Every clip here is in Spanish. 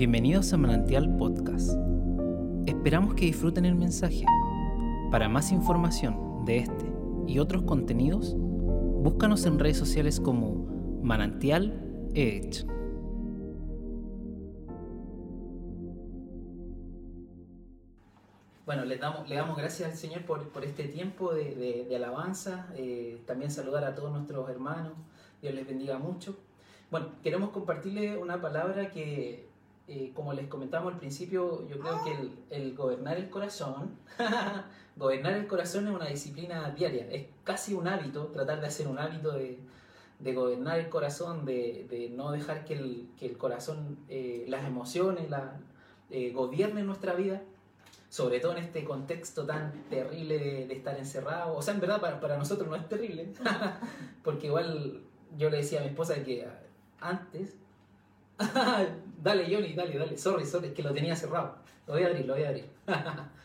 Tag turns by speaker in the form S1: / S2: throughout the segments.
S1: Bienvenidos a Manantial Podcast. Esperamos que disfruten el mensaje. Para más información de este y otros contenidos, búscanos en redes sociales como Manantial Edge. Bueno, le damos, le damos gracias al Señor por, por este tiempo de, de- de alabanza. eh, también saludar a todos nuestros hermanos. Dios les bendiga mucho. Bueno, queremos compartirle una palabra que, eh, como les comentamos al principio, yo creo que el, el gobernar el corazón, gobernar el corazón es una disciplina diaria, es casi un hábito, tratar de hacer un hábito de, de gobernar el corazón, de, de no dejar que el, que el corazón, eh, las emociones, la, eh, gobiernen nuestra vida, sobre todo en este contexto tan terrible de, de estar encerrado. O sea, en verdad para, para nosotros no es terrible, porque igual yo le decía a mi esposa que antes dale, Johnny, dale, dale. Sorry, sorry, es que lo tenía cerrado. Lo voy a abrir, lo voy a abrir.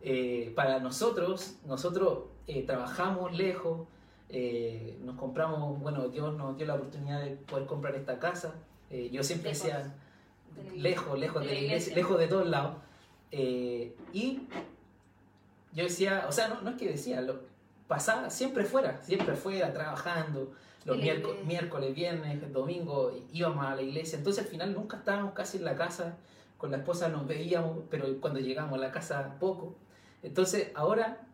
S1: Eh, para nosotros, nosotros eh, trabajamos lejos, eh, nos compramos, bueno, Dios nos dio la oportunidad de poder comprar esta casa. Yo siempre
S2: Lejos.
S1: decía, lejos, lejos de la iglesia, lejos de todos lados. Y yo decía, o sea, no, no es que decía, lo, pasaba siempre fuera, siempre fuera, trabajando, los miércoles, miércoles, viernes, domingo, íbamos a la iglesia. Entonces al final nunca estábamos casi en la casa, con la esposa nos veíamos, pero cuando llegamos a la casa poco. Entonces ahora,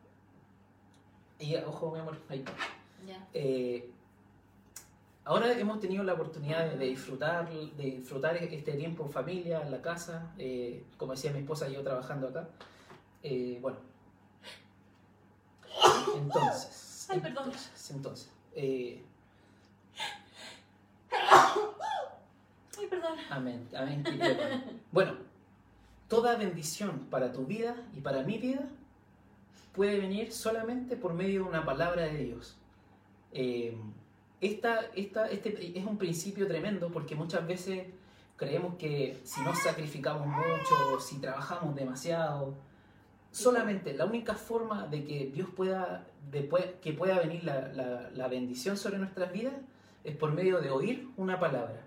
S1: y ojo mi amor, ahí.
S2: Ya.
S1: Eh, ahora hemos tenido la oportunidad de, de disfrutar, de disfrutar este tiempo en familia, en la casa, eh, como decía mi esposa, yo trabajando acá. Eh, bueno. Entonces.
S2: Ay, perdón.
S1: Entonces, entonces, eh,
S2: Ay, perdón.
S1: amén, amén. querido hermano. Bueno, toda bendición para tu vida y para mi vida puede venir solamente por medio de una palabra de Dios. Eh, esta, esta, este es un principio tremendo porque muchas veces creemos que si no sacrificamos mucho, si trabajamos demasiado, solamente la única forma de que Dios pueda, de que pueda venir la, la- la bendición sobre nuestras vidas es por medio de oír una palabra.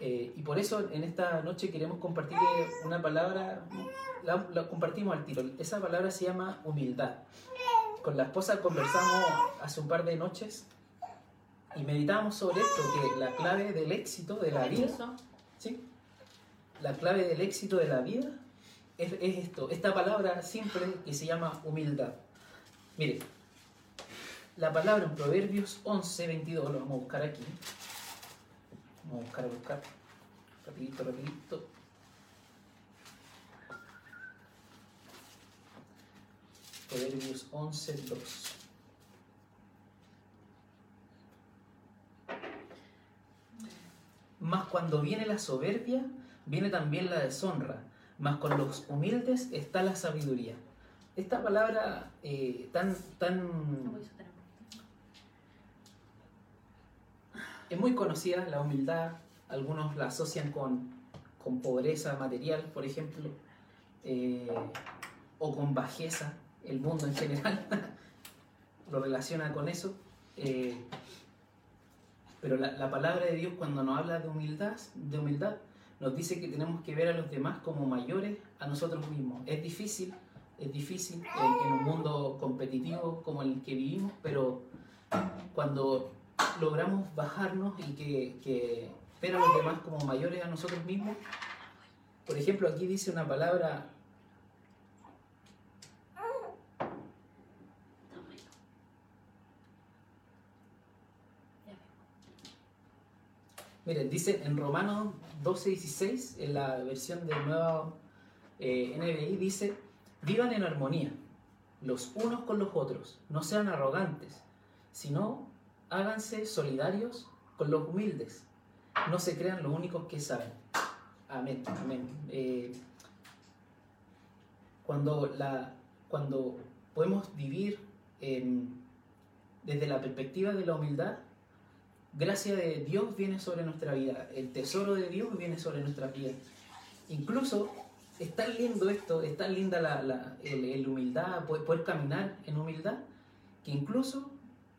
S1: Eh, y por eso en esta noche queremos compartir una palabra, la, la compartimos al tiro. Esa palabra se llama humildad. Con la esposa conversamos hace un par de noches y meditamos sobre esto, que la clave del éxito de la vida. ¿sí? La clave del éxito de la vida es, es esto, esta palabra simple que se llama humildad. Mire, la palabra en Proverbios 11, 22, lo vamos a buscar aquí. Vamos a buscar, a buscar. Rapidito, rapidito. Proverbios 11, 2. Mas cuando viene la soberbia, viene también la deshonra. Mas con los humildes está la sabiduría. Esta palabra eh, tan, tan es muy conocida, la humildad. Algunos la asocian con, con pobreza material, por ejemplo, eh, o con bajeza. El mundo en general lo relaciona con eso. Eh, pero la, la palabra de Dios cuando nos habla de humildad, de humildad, nos dice que tenemos que ver a los demás como mayores a nosotros mismos. Es difícil, es difícil en, un mundo competitivo como el que vivimos, pero cuando logramos bajarnos y que, que ver a los demás como mayores a nosotros mismos, por ejemplo, aquí dice una palabra,
S2: Está bueno. Ya veo.
S1: Miren, dice en Romanos 12:16, en la versión de nuevo eh, NBI, dice, vivan en armonía, los unos con los otros, no sean arrogantes, sino háganse solidarios con los humildes, no se crean los únicos que saben. Amén, amén. Eh, cuando, la, cuando podemos vivir desde la perspectiva de la humildad, gracia de Dios viene sobre nuestra vida, el tesoro de Dios viene sobre nuestra vida. Incluso es tan lindo esto, es tan linda la, el, humildad, poder, poder caminar en humildad, que incluso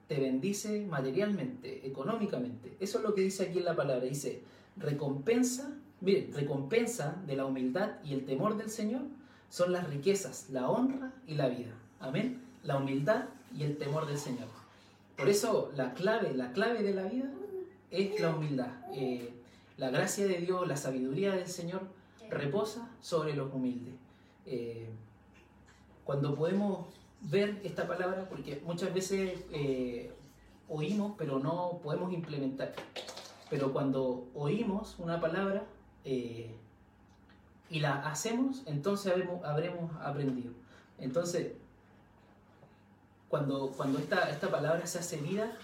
S1: te bendice materialmente, económicamente. Eso es lo que dice aquí en la palabra. Dice, recompensa Mire, recompensa de la humildad y el temor del Señor son las riquezas, la honra y la vida. Amén. La humildad y el temor del Señor. Por eso la clave, la clave de la vida es la humildad. Eh, la gracia de Dios, la sabiduría del Señor reposa sobre los humildes. Eh, cuando podemos ver esta palabra, porque muchas veces eh, oímos, pero no podemos implementar. Pero cuando oímos una palabra y la hacemos, entonces habremos aprendido. Entonces, cuando, cuando esta, esta palabra se hace vida,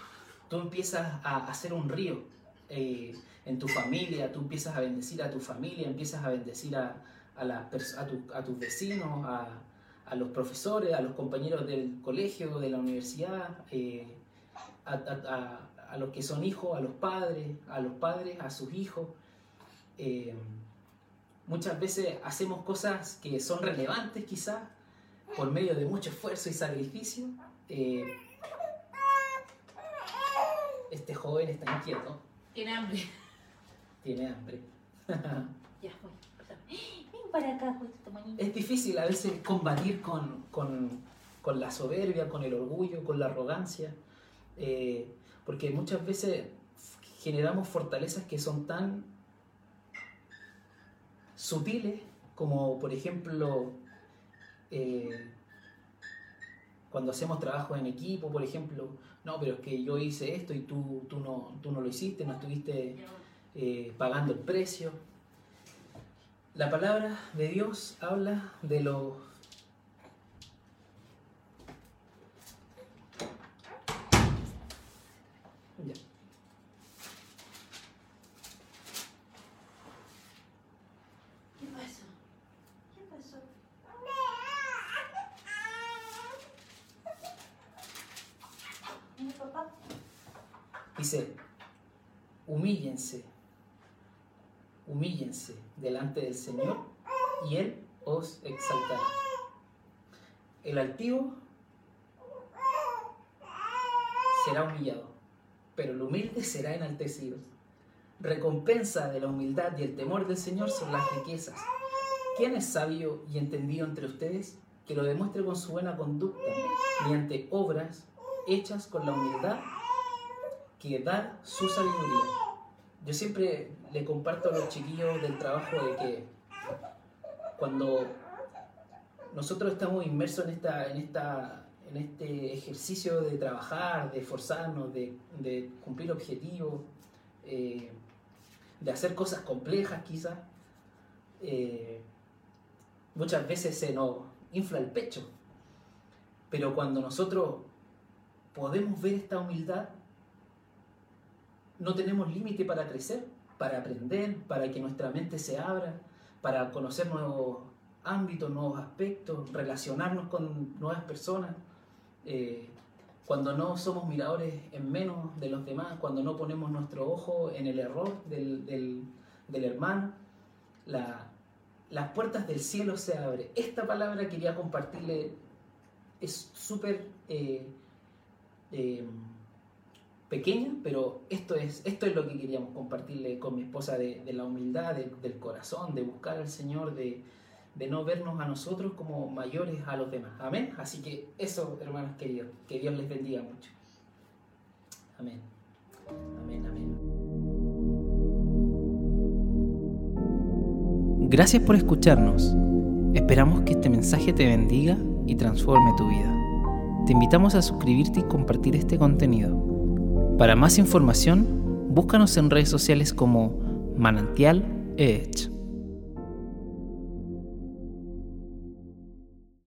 S1: tú empiezas a hacer un río eh, en tu familia, tú empiezas a bendecir a tu familia, empiezas a bendecir a, a, la, a, tu, a tus vecinos, a, los profesores, a los compañeros del colegio, de la universidad, eh, a, a, los que son hijos, a los padres, a los padres, a sus hijos. Eh, muchas veces hacemos cosas que son relevantes quizás por medio de mucho esfuerzo y sacrificio. Eh, este joven está inquieto.
S2: Tiene hambre.
S1: Tiene hambre.
S2: ya, voy. Ven para acá, este
S1: Es difícil a veces combatir con, con, con, la soberbia, con el orgullo, con la arrogancia. Eh, porque muchas veces generamos fortalezas que son tan sutiles como por ejemplo eh, cuando hacemos trabajo en equipo, por ejemplo, no, pero es que yo hice esto y tú, tú, no, tú no lo hiciste, no estuviste eh, pagando el precio. La palabra de Dios habla de los Dice, humíllense, humíllense delante del Señor y Él os exaltará. El altivo será humillado, pero el humilde será enaltecido. Recompensa de la humildad y el temor del Señor son las riquezas. ¿Quién es sabio y entendido entre ustedes? Que lo demuestre con su buena conducta, mediante obras hechas con la humildad que da su sabiduría. Yo siempre le comparto a los chiquillos del trabajo de que cuando nosotros estamos inmersos en, esta, en, esta, en este ejercicio de trabajar, de esforzarnos, de, cumplir objetivos, eh, de hacer cosas complejas quizás, eh, muchas veces se nos infla el pecho. Pero cuando nosotros podemos ver esta humildad, no tenemos límite para crecer, para aprender, para que nuestra mente se abra, para conocer nuevos ámbitos, nuevos aspectos, relacionarnos con nuevas personas. Eh, cuando no somos miradores en menos de los demás, cuando no ponemos nuestro ojo en el error del, del, hermano, las puertas del cielo se abren. Esta palabra quería compartirle, es súper... Eh, eh, pequeña, pero esto es, esto es lo que queríamos compartirle con mi esposa de, la humildad, del corazón, de buscar al Señor, de, no vernos a nosotros como mayores a los demás. Amén. Así que eso, hermanos queridos, que Dios les bendiga mucho. Amén. Amén, amén. Gracias por escucharnos. Esperamos que este mensaje te bendiga y transforme tu vida. Te invitamos a suscribirte y compartir este contenido. Para más información, búscanos en redes sociales como Manantial Edge.